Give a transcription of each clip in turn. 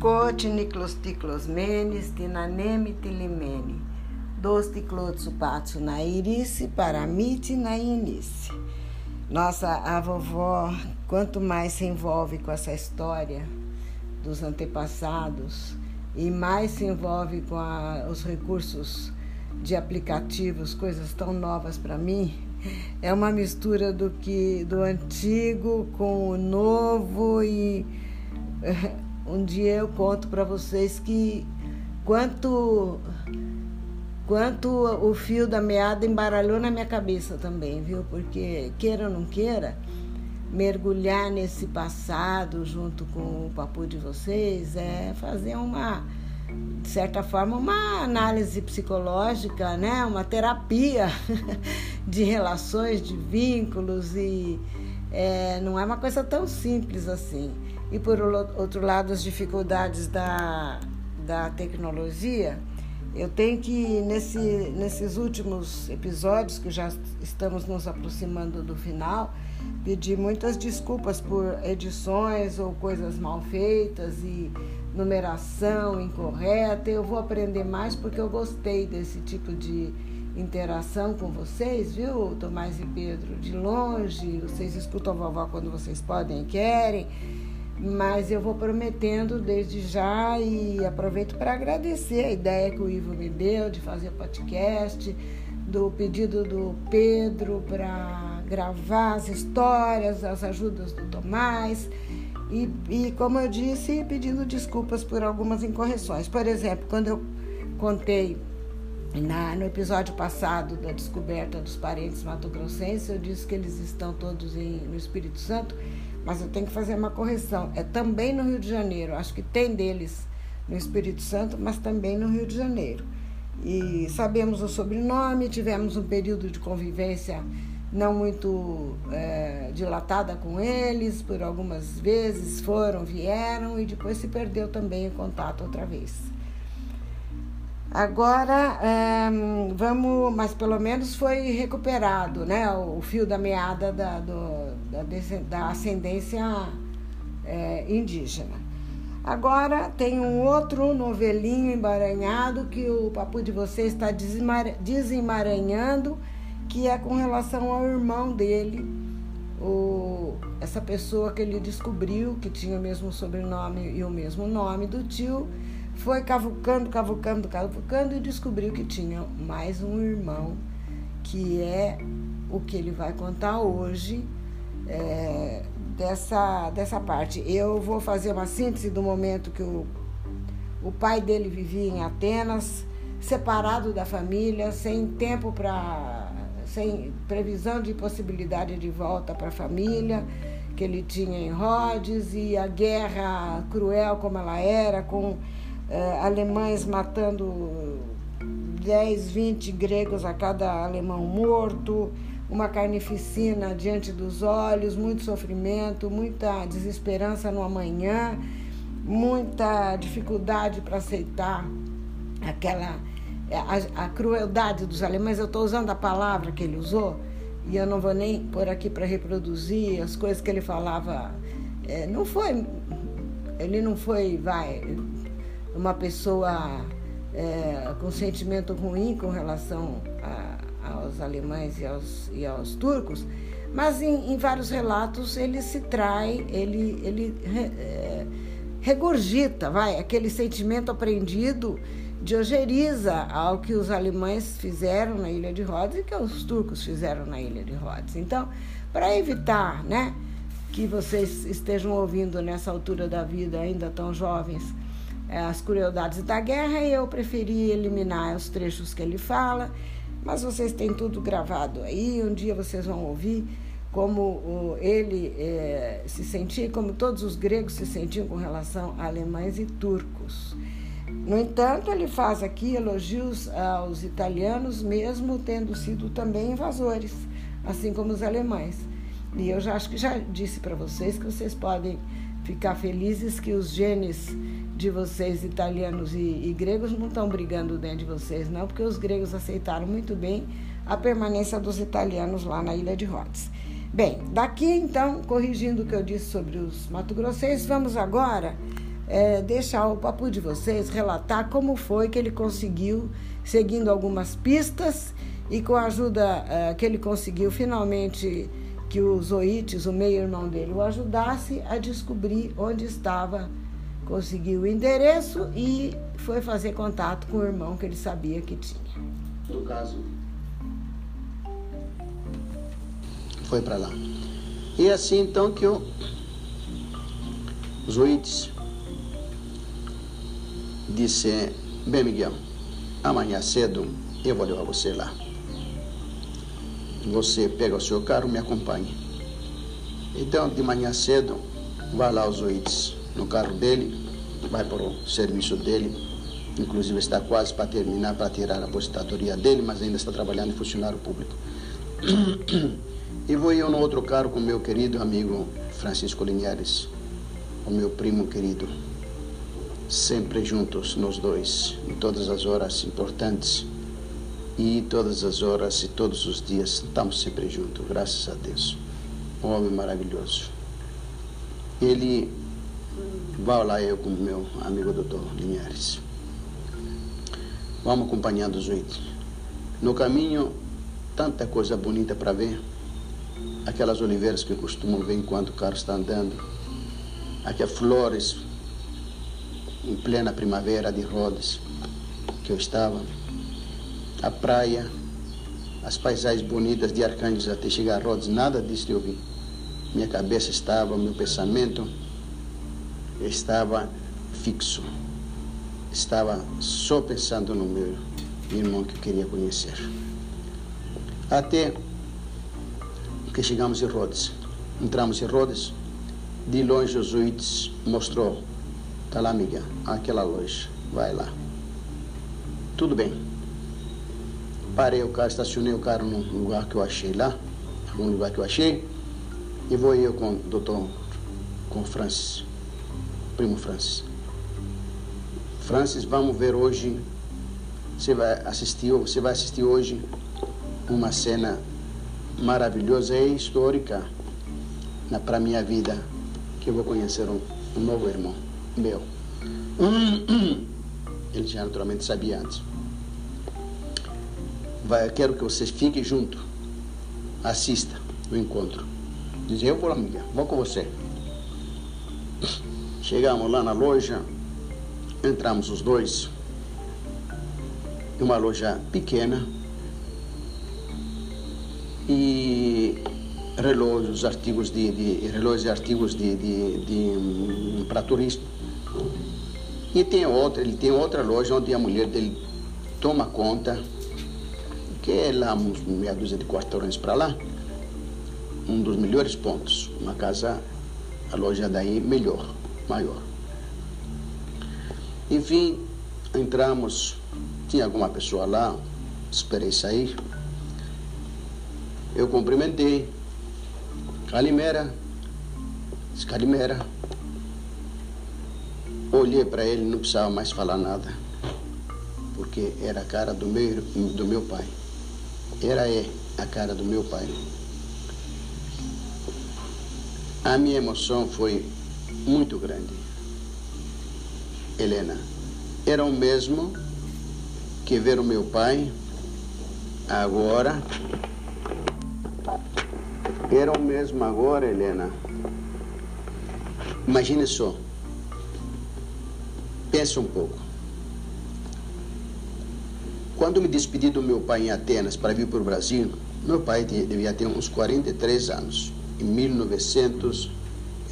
Cote Niklos Tiklos Menes, Tinaneme Tilimene, Dos Tiklotsu na Irice, Paramite na Inice. Nossa, a vovó, quanto mais se envolve com essa história dos antepassados e mais se envolve com a, os recursos de aplicativos, coisas tão novas para mim, é uma mistura do que do antigo com o novo e um dia eu conto para vocês que quanto quanto o fio da meada embaralhou na minha cabeça também, viu? Porque queira ou não queira, mergulhar nesse passado junto com o papo de vocês é fazer uma de certa forma uma análise psicológica, né? Uma terapia de relações, de vínculos e é, não é uma coisa tão simples assim. E por outro lado, as dificuldades da, da tecnologia, eu tenho que, nesse, nesses últimos episódios, que já estamos nos aproximando do final, pedir muitas desculpas por edições ou coisas mal feitas e numeração incorreta. Eu vou aprender mais porque eu gostei desse tipo de interação com vocês, viu, Tomás e Pedro? De longe, vocês escutam a vovó quando vocês podem e querem mas eu vou prometendo desde já e aproveito para agradecer a ideia que o Ivo me deu de fazer podcast, do pedido do Pedro para gravar as histórias, as ajudas do Tomás. E, e, como eu disse, pedindo desculpas por algumas incorreções. Por exemplo, quando eu contei na, no episódio passado da descoberta dos parentes mato-grossenses, eu disse que eles estão todos em, no Espírito Santo mas eu tenho que fazer uma correção. É também no Rio de Janeiro. Acho que tem deles no Espírito Santo, mas também no Rio de Janeiro. E sabemos o sobrenome, tivemos um período de convivência não muito é, dilatada com eles, por algumas vezes foram, vieram e depois se perdeu também o contato outra vez. Agora, é, vamos, mas pelo menos foi recuperado né, o fio da meada da, do, da, da ascendência é, indígena. Agora tem um outro novelinho embaranhado que o papo de vocês está desemaranhando, que é com relação ao irmão dele, o, essa pessoa que ele descobriu que tinha o mesmo sobrenome e o mesmo nome do tio foi cavucando, cavucando, cavucando e descobriu que tinha mais um irmão, que é o que ele vai contar hoje é, dessa, dessa parte. Eu vou fazer uma síntese do momento que o, o pai dele vivia em Atenas, separado da família, sem tempo para. sem previsão de possibilidade de volta para a família que ele tinha em Rhodes e a guerra cruel como ela era, com é, alemães matando 10, 20 gregos a cada alemão morto, uma carnificina diante dos olhos, muito sofrimento, muita desesperança no amanhã, muita dificuldade para aceitar aquela a, a, crueldade dos alemães. Eu estou usando a palavra que ele usou e eu não vou nem por aqui para reproduzir as coisas que ele falava. É, não foi, ele não foi, vai, uma pessoa é, com sentimento ruim com relação a, aos alemães e aos, e aos turcos, mas em, em, vários relatos ele se trai, ele, ele é, regurgita, vai, aquele sentimento aprendido diogeriza ao que os alemães fizeram na ilha de Rhodes e que os turcos fizeram na ilha de Rhodes. Então, para evitar, né, que vocês estejam ouvindo nessa altura da vida ainda tão jovens as crueldades da guerra e eu preferi eliminar os trechos que ele fala, mas vocês têm tudo gravado aí, um dia vocês vão ouvir como ele é, se sentia, como todos os gregos se sentiam com relação a alemães e turcos. No entanto, ele faz aqui elogios aos italianos, mesmo tendo sido também invasores, assim como os alemães. E eu já acho que já disse para vocês que vocês podem ficar felizes que os genes de vocês, italianos e, e gregos, não estão brigando dentro de vocês, não, porque os gregos aceitaram muito bem a permanência dos italianos lá na ilha de Rhodes. Bem, daqui então, corrigindo o que eu disse sobre os mato-grossenses, vamos agora é, deixar o papo de vocês relatar como foi que ele conseguiu, seguindo algumas pistas e com a ajuda é, que ele conseguiu finalmente que o Zoites, o meio-irmão dele, o ajudasse a descobrir onde estava, conseguiu o endereço e foi fazer contato com o irmão que ele sabia que tinha. No caso, foi para lá. E assim então que o Zoites disse, bem Miguel, amanhã cedo eu vou levar você lá. Você pega o seu carro e me acompanhe. Então, de manhã cedo, vai lá aos Zoites no carro dele, vai para o serviço dele, inclusive está quase para terminar, para tirar a aposentadoria dele, mas ainda está trabalhando em funcionário público. E vou eu no outro carro com meu querido amigo Francisco Linhares, o meu primo querido. Sempre juntos, nós dois, em todas as horas importantes e todas as horas e todos os dias, estamos sempre juntos, graças a Deus. Um homem maravilhoso. Ele vai lá eu com meu amigo doutor Linhares. Vamos acompanhando os oito. No caminho, tanta coisa bonita para ver aquelas oliveiras que costumam ver enquanto o carro está andando, aquelas flores em plena primavera de Rhodes que eu estava, a praia, as paisagens bonitas de Arcângelos até chegar a Rhodes, nada disso eu vi. Minha cabeça estava, meu pensamento estava fixo. Estava só pensando no meu irmão que eu queria conhecer. Até que chegamos em Rhodes. Entramos em Rhodes, de longe os Uites mostrou, está lá amiga, aquela loja, vai lá. Tudo bem. Parei o carro, estacionei o carro num lugar que eu achei lá, algum lugar que eu achei, e vou eu com o doutor, com o Francis, primo Francis. Francis, vamos ver hoje, você vai assistir, você vai assistir hoje uma cena maravilhosa e histórica para minha vida, que eu vou conhecer um, um novo irmão meu. Ele já naturalmente sabia antes. Vai, quero que vocês fiquem junto, assista o encontro. Diz, eu vou, amiga, vou com você. Chegamos lá na loja, entramos os dois, uma loja pequena, e relógios, artigos de, de relógios e artigos de, de, de um, para turismo. E tem outra, ele tem outra loja onde a mulher dele toma conta, que é lá uns meia dúzia de quarteirões para lá, um dos melhores pontos, uma casa, a loja daí melhor, maior. Enfim, entramos, tinha alguma pessoa lá, esperei sair. Eu cumprimentei. Calimera. Calimera. Olhei para ele, não precisava mais falar nada. Porque era a cara do meu, do meu pai. Era é a cara do meu pai. A minha emoção foi muito grande. Helena, era o mesmo que ver o meu pai agora era o mesmo agora, Helena. Imagine só. Pensa um pouco. Quando me despedi do meu pai em Atenas para vir para o Brasil, meu pai devia ter uns 43 anos, em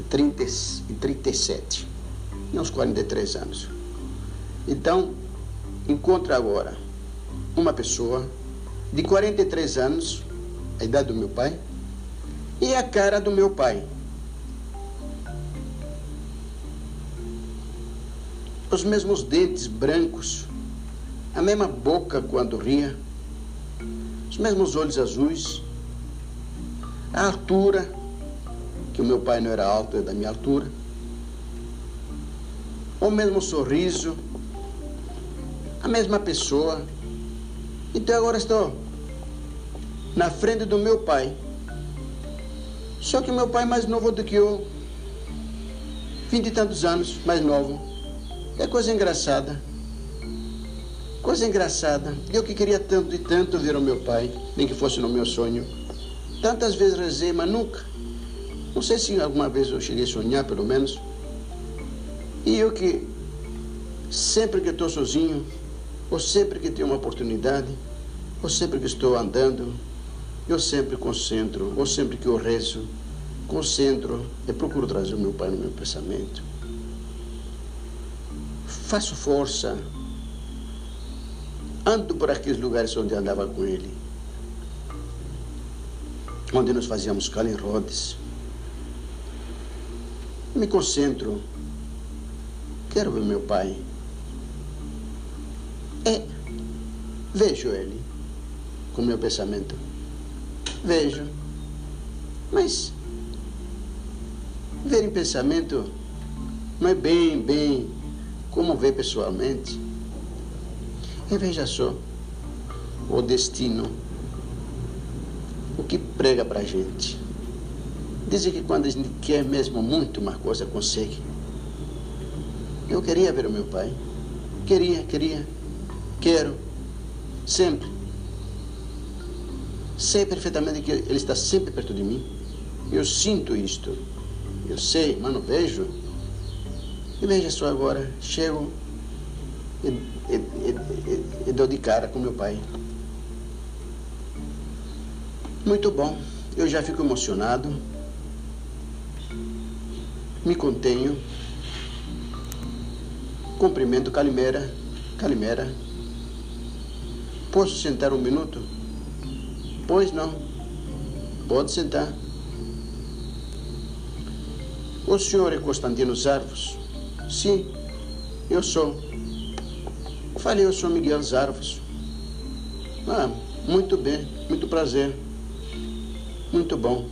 1937. Tinha uns 43 anos. Então, encontra agora uma pessoa de 43 anos, a idade do meu pai, e a cara do meu pai. Os mesmos dentes brancos, a mesma boca quando ria, os mesmos olhos azuis, a altura, que o meu pai não era alto, é da minha altura, o mesmo sorriso, a mesma pessoa. Então agora estou na frente do meu pai só que meu pai é mais novo do que eu, vinte e tantos anos mais novo. É coisa engraçada. Coisa engraçada. Eu que queria tanto e tanto ver o meu pai, nem que fosse no meu sonho. Tantas vezes rezei, mas nunca. Não sei se alguma vez eu cheguei a sonhar, pelo menos. E eu que sempre que estou sozinho, ou sempre que tenho uma oportunidade, ou sempre que estou andando, eu sempre concentro, ou sempre que eu rezo, concentro e procuro trazer o meu pai no meu pensamento. Faço força, ando por aqueles lugares onde andava com ele, onde nós fazíamos cala em rodas. Me concentro, quero ver meu pai. É, vejo ele com meu pensamento. Vejo. Mas ver em pensamento não é bem, bem como ver pessoalmente. E veja só, o destino, o que prega para gente. Dizem que quando a gente quer mesmo muito uma coisa, consegue. Eu queria ver o meu pai. Queria, queria. Quero. Sempre. Sei perfeitamente que ele está sempre perto de mim. Eu sinto isto. Eu sei, mas não vejo. E veja só agora, chego e, e, e, e dou de cara com meu pai. Muito bom. Eu já fico emocionado. Me contenho. Cumprimento Calimera. Calimera. Posso sentar um minuto? Pois não. Pode sentar. O senhor é Constantino Zarvos? Sim, eu sou. Falei, eu sou Miguel Zarvos. Ah, muito bem, muito prazer. Muito bom.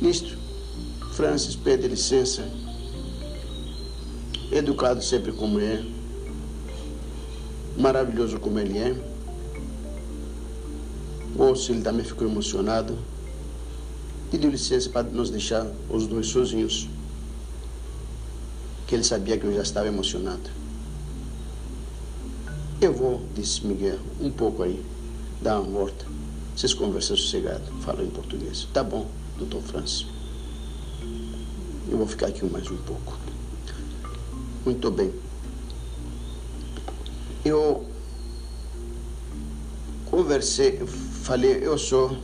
Nisto, Francis pede licença. Educado sempre como é. Maravilhoso como ele é. Ou ele também ficou emocionado, pediu licença para nos deixar os dois sozinhos. Que ele sabia que eu já estava emocionado. Eu vou, disse Miguel, um pouco aí, dar uma volta. Vocês conversam sossegado, falam em português. Tá bom, doutor Francis. Eu vou ficar aqui mais um pouco. Muito bem. Eu conversei, falei, eu sou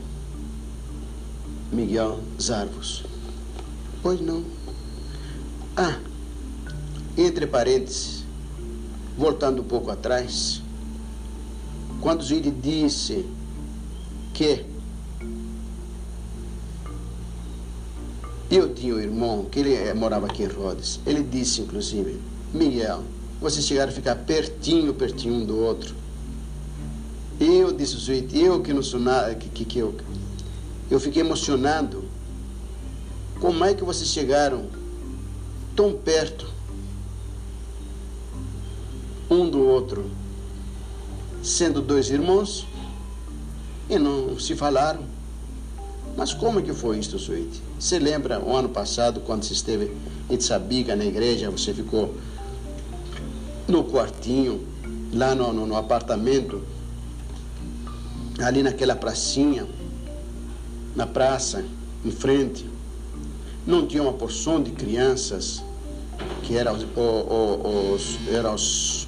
Miguel Zarvos. Pois não. Ah, entre parênteses, voltando um pouco atrás, quando Zuide disse que eu tinha um irmão, que ele eh, morava aqui em Rhodes, ele disse inclusive, Miguel, vocês chegaram a ficar pertinho, pertinho um do outro. Eu, disse eu que não sou nada, que, que, que eu, eu fiquei emocionado. Como é que vocês chegaram tão perto um do outro, sendo dois irmãos, e não se falaram? Mas como é que foi isso, Suíte? Você lembra o ano passado, quando você esteve em Itzabiga, na igreja, você ficou no quartinho, lá no, no, no apartamento, ali naquela pracinha, na praça, em frente, não tinha uma porção de crianças que eram os, os, era os,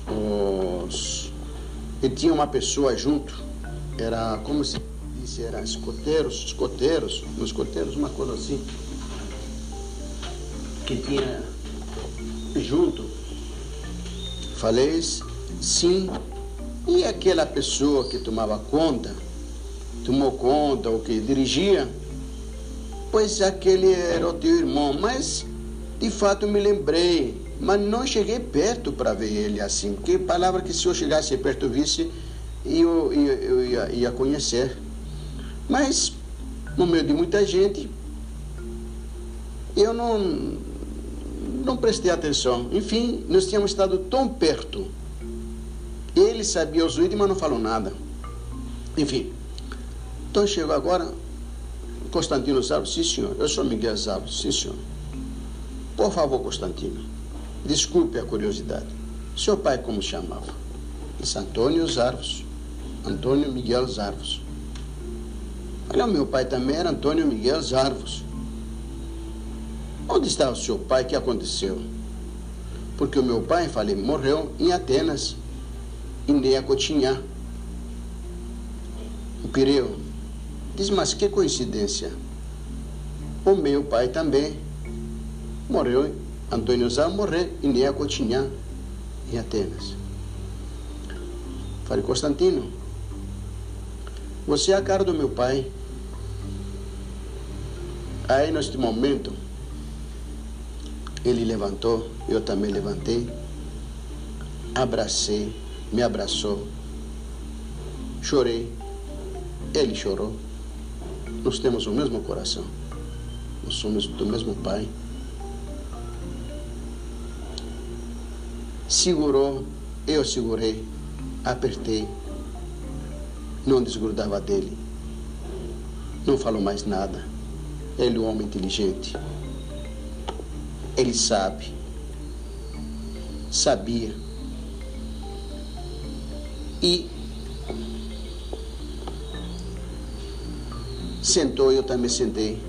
os, e tinha uma pessoa junto, era como se disse, era escoteiros, escoteiros, nos escoteiros, uma coisa assim, que tinha junto. Falei, sim, e aquela pessoa que tomava conta, tomou conta ou que dirigia, pois aquele era o teu irmão. Mas, de fato, me lembrei, mas não cheguei perto para ver ele assim, porque palavra que se eu chegasse perto visse, eu, eu, eu ia, ia conhecer. Mas, no meio de muita gente, eu não, não prestei atenção. Enfim, nós tínhamos estado tão perto ele sabia os vídeos, mas não falou nada. Enfim. Então chegou agora Constantino Zaros. Sim, senhor. Eu sou Miguel Zaros. Sim, senhor. Por favor, Constantino. Desculpe a curiosidade. Seu pai como chamava? Disse Antônio Zarvos. Antônio Miguel Zarvos. Olha, meu pai também era Antônio Miguel Zarvos. Onde está o seu pai? O que aconteceu? Porque o meu pai, falei, morreu em Atenas, em Neacotinhá. O Pireu diz, mas que coincidência. O meu pai também morreu, Antônio Zá morreu em Neacotinhá, em Atenas. Falei, Constantino, você é a cara do meu pai. Aí, neste momento, ele levantou, eu também levantei, abracei, me abraçou, chorei, ele chorou. Nós temos o mesmo coração, nós somos do mesmo pai. Segurou, eu segurei, apertei, não desgrudava dele, não falou mais nada. Ele é um homem inteligente. Ele sabe. Sabia. E sentou, eu também sentei.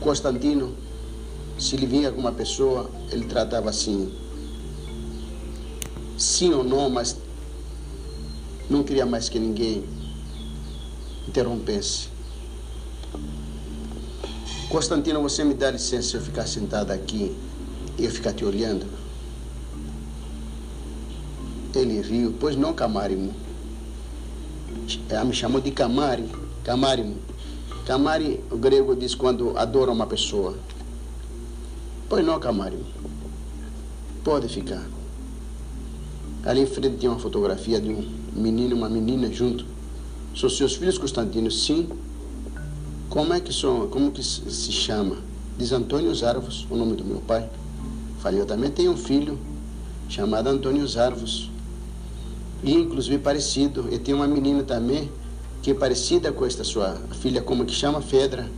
Constantino, se ele vinha com uma pessoa, ele tratava assim. Sim ou não, mas não queria mais que ninguém interrompesse. Constantino, você me dá licença eu ficar sentado aqui e eu ficar te olhando? Ele riu, pois não, Camarimo. Ela me chamou de Camari, Camarimo. Camari, o grego diz quando adora uma pessoa. Pois não, Camarimo. Pode ficar. Ali em frente tinha uma fotografia de um menino e uma menina junto. São seus filhos, Constantino? Sim. Como é que são, como que se chama? Diz Antônio Zarvos, o nome do meu pai. Falei, eu também tenho um filho chamado Antônio Zarvos. E inclusive parecido. Eu tenho uma menina também que é parecida com esta sua filha, como que chama? Fedra.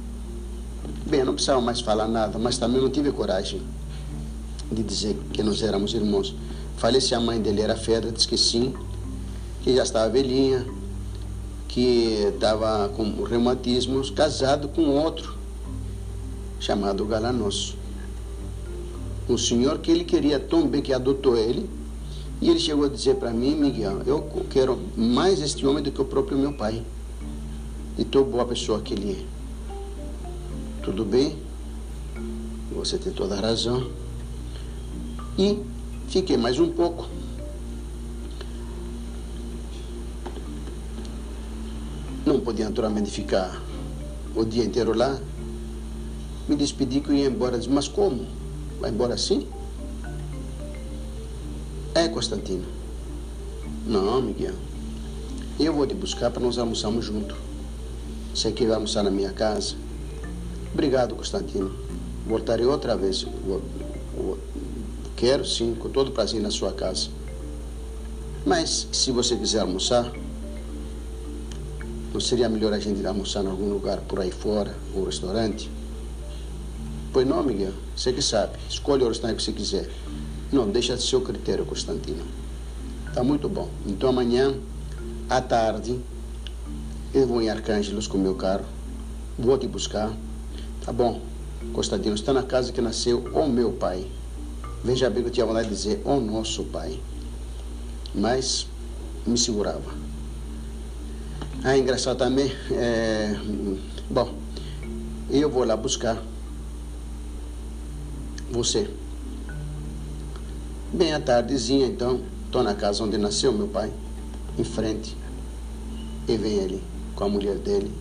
Bem, não precisava mais falar nada, mas também não tive coragem de dizer que nós éramos irmãos. Falei se a mãe dele era Fedra, disse que sim, que já estava velhinha, que estava com reumatismos, casado com outro, chamado Galanoso. Um senhor que ele queria tão bem que adotou ele, e ele chegou a dizer para mim, Miguel, eu quero mais este homem do que o próprio meu pai. E tão boa pessoa que ele é. Tudo bem? Você tem toda a razão. E fiquei mais um pouco. Podia naturalmente ficar o dia inteiro lá. Me despedi que eu ia embora. Disse, mas como? Vai embora assim? É, Constantino. Não, Miguel. Eu vou te buscar para nós almoçarmos juntos. Você quer almoçar na minha casa? Obrigado, Constantino. Voltarei outra vez. Quero sim, com todo prazer na sua casa. Mas se você quiser almoçar, não seria melhor a gente ir almoçar em algum lugar por aí fora, ou restaurante? Pois não, Miguel. Você que sabe. Escolhe o restaurante que você quiser. Não, deixa de seu critério, Constantino. Tá muito bom. Então amanhã, à tarde, eu vou em Arcângelos com meu carro. Vou te buscar. Tá bom. Constantino, está na casa que nasceu o meu pai. Veja bem que eu tinha vontade de dizer o nosso pai. Mas me segurava. Ah, engraçado também. É... Bom, eu vou lá buscar você. Bem à tardezinha, então, estou na casa onde nasceu meu pai, em frente. E vem ele com a mulher dele,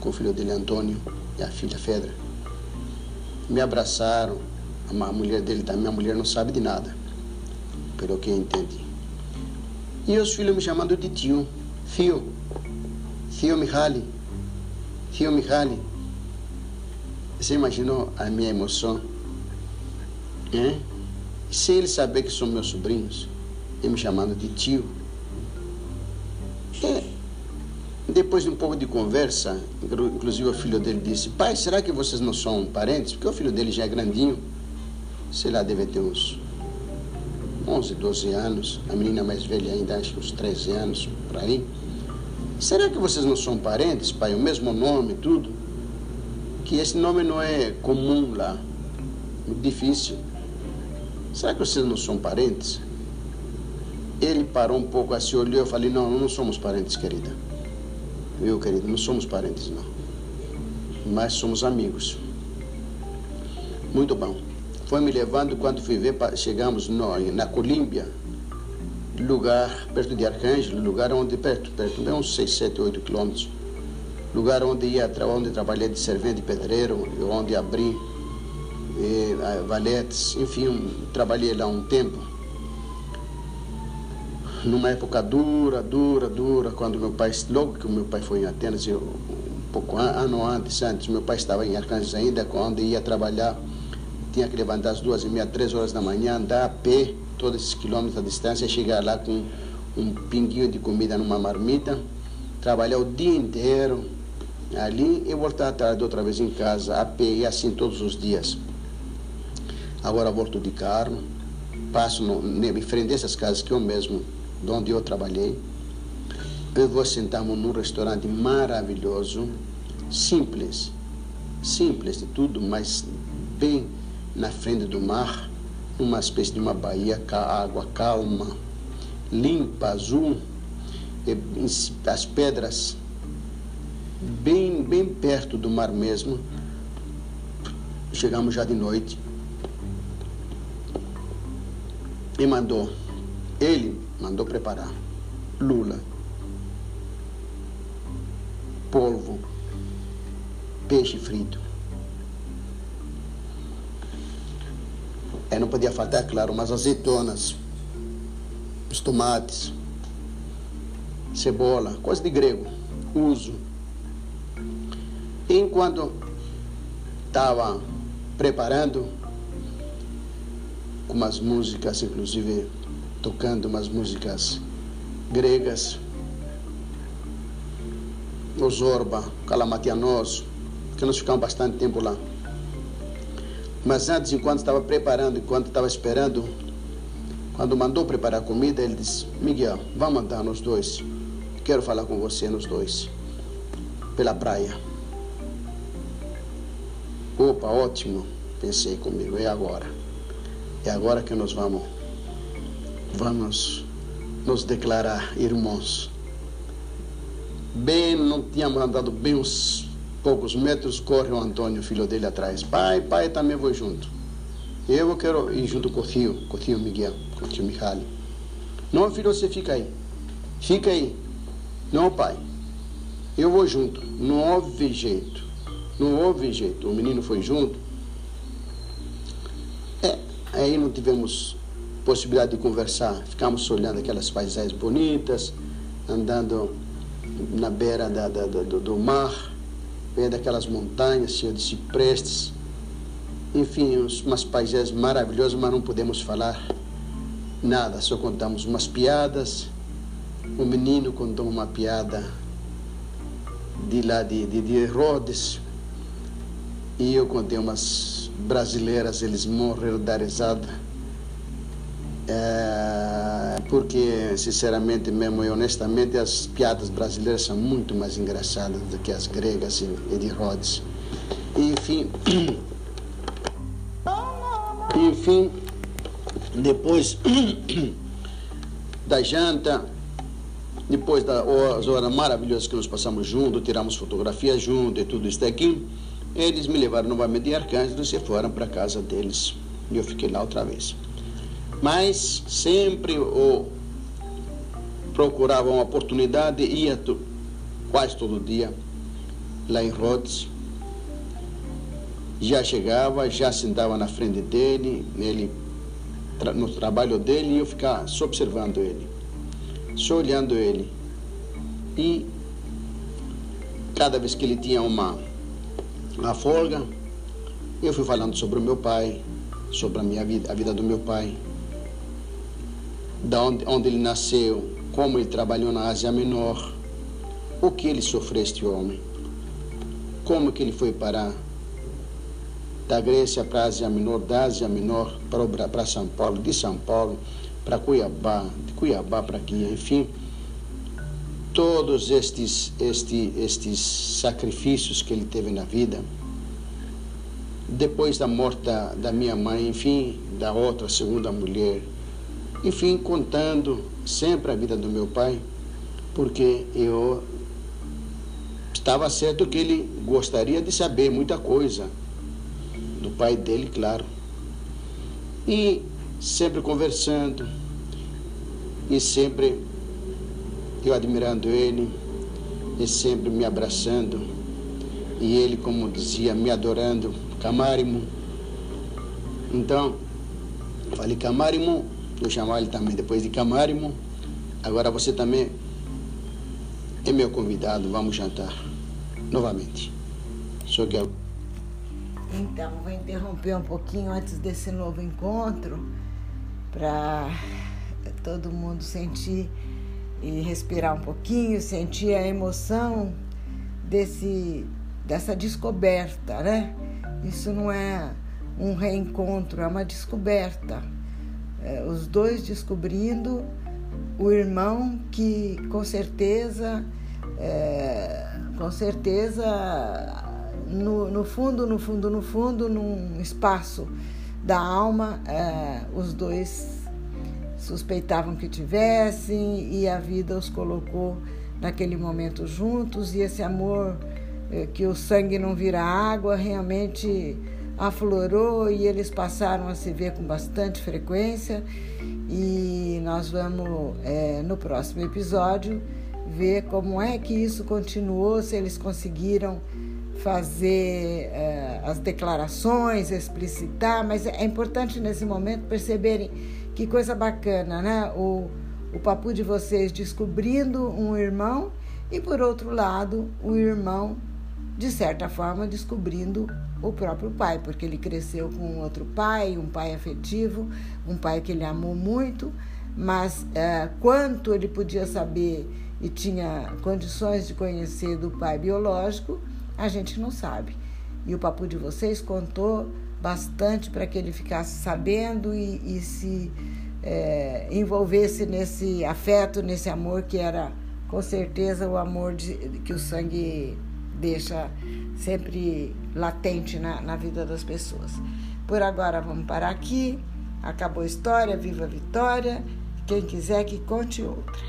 com o filho dele Antônio e a filha Fedra. Me abraçaram. A mulher dele também, a mulher não sabe de nada, pelo que entendi. E os filhos me chamando de tio, fio. Tio Mihaly, tio Mihaly, você imaginou a minha emoção? É? Sem ele saber que são meus sobrinhos, e me chamando de tio. É. Depois de um pouco de conversa, inclusive o filho dele disse: Pai, será que vocês não são parentes? Porque o filho dele já é grandinho. sei lá, deve ter uns 11, 12 anos. A menina mais velha ainda, acho que uns 13 anos, por aí. Será que vocês não são parentes, pai? O mesmo nome, tudo? Que esse nome não é comum lá. Difícil. Será que vocês não são parentes? Ele parou um pouco assim, olhou. Eu falei: Não, não somos parentes, querida. Viu, querido? Não somos parentes, não. Mas somos amigos. Muito bom. Foi me levando quando fui ver, chegamos no, na Colímbia lugar perto de Arcângelo, lugar onde, perto, perto, bem uns 6, 7, 8 quilômetros, lugar onde ia, onde trabalhei de servente de pedreiro, onde abri e, valetes, enfim, trabalhei lá um tempo. Numa época dura, dura, dura, quando meu pai, logo que meu pai foi em Atenas, eu, um pouco ano antes, antes, meu pai estava em Arcângelos ainda, quando ia trabalhar, tinha que levantar às duas e meia, três horas da manhã, andar a pé, todos esses quilômetros de distância, chegar lá com um pinguinho de comida numa marmita, trabalhar o dia inteiro ali e voltar à tarde outra vez em casa, a pé e assim todos os dias. Agora volto de carro, passo no, em frente essas casas que eu mesmo, de onde eu trabalhei. Eu vou sentar-me num restaurante maravilhoso, simples, simples de tudo, mas bem na frente do mar uma espécie de uma baía, água calma, limpa, azul, as pedras bem, bem perto do mar mesmo. Chegamos já de noite. E mandou, ele mandou preparar lula, polvo, peixe frito É, não podia faltar, é claro, umas azeitonas, os tomates, cebola, coisa de grego, uso. Enquanto estava preparando, com umas músicas, inclusive tocando umas músicas gregas, o Zorba, Calamatianos, que nós ficamos bastante tempo lá. Mas antes, enquanto estava preparando, enquanto estava esperando, quando mandou preparar a comida, ele disse: Miguel, vamos andar nos dois. Quero falar com você nos dois. Pela praia. Opa, ótimo. Pensei comigo, é agora. É agora que nós vamos, vamos nos declarar irmãos. Bem, não tínhamos andado bem uns poucos metros, corre o Antônio, filho dele, atrás. Pai, pai, também vou junto. Eu quero ir junto com o tio, com o tio Miguel, com o tio Michali. Não, filho, você fica aí. Fica aí. Não, pai. Eu vou junto. Não houve jeito. Não houve jeito. O menino foi junto. É, aí não tivemos possibilidade de conversar. Ficamos olhando aquelas paisagens bonitas, andando na beira da, da, do, do mar vem daquelas montanhas cheias de ciprestes, enfim, umas paisagens maravilhosas, mas não podemos falar nada, só contamos umas piadas. O menino contou uma piada de lá de, de, de Rhodes, e eu contei umas brasileiras, eles morreram da risada. É, porque, sinceramente mesmo e honestamente, as piadas brasileiras são muito mais engraçadas do que as gregas e, de Rhodes. Enfim, enfim, depois da janta, depois das horas maravilhosas que nós passamos juntos, tiramos fotografias juntos e tudo isso daqui, eles me levaram novamente de Arcângelo e foram para a casa deles. E eu fiquei lá outra vez mas sempre o procurava uma oportunidade, ia quase todo dia lá em Rhodes. Já chegava, já sentava na frente dele, ele, no trabalho dele, e eu ficava só observando ele, só olhando ele. E cada vez que ele tinha uma, uma folga, eu fui falando sobre o meu pai, sobre a minha vida, a vida do meu pai, da onde, onde ele nasceu, como ele trabalhou na Ásia Menor, o que ele sofreu este homem, como que ele foi parar da Grécia para a Ásia Menor, da Ásia Menor para, para São Paulo, de São Paulo para Cuiabá, de Cuiabá para aqui, enfim. Todos estes, estes, estes sacrifícios que ele teve na vida, depois da morte da, da minha mãe, enfim, da outra segunda mulher, enfim, contando sempre a vida do meu pai, porque eu estava certo que ele gostaria de saber muita coisa do pai dele, claro. E sempre conversando, e sempre eu admirando ele, e sempre me abraçando, e ele, como dizia, me adorando, Camárimo. Então, falei Camárimo, eu chamava ele também depois de Camárimo. Agora você também é meu convidado, vamos jantar novamente. Sou que Então, vou interromper um pouquinho antes desse novo encontro para todo mundo sentir e respirar um pouquinho, sentir a emoção desse dessa descoberta, né? Isso não é um reencontro, é uma descoberta. É, os dois descobrindo o irmão que com certeza, é, com certeza, no, no, fundo, no fundo, no fundo, num espaço da alma, é, os dois suspeitavam que tivessem e a vida os colocou naquele momento juntos e esse amor é, que o sangue não vira água realmente aflorou e eles passaram a se ver com bastante frequência e nós vamos é, no próximo episódio ver como é que isso continuou, se eles conseguiram fazer é, as declarações, explicitar, mas é importante nesse momento perceberem que coisa bacana, né? O, o papo de vocês descobrindo um irmão e, por outro lado, o irmão, de certa forma, descobrindo o próprio pai, porque ele cresceu com outro pai, um pai afetivo, um pai que ele amou muito, mas é, quanto ele podia saber e tinha condições de conhecer do pai biológico, a gente não sabe. E o papo de vocês contou bastante para que ele ficasse sabendo e, e se é, envolvesse nesse afeto, nesse amor que era com certeza o amor de, que o sangue deixa sempre latente na, na vida das pessoas. Por agora vamos parar aqui. Acabou a história, viva a vitória. Quem quiser que conte outra.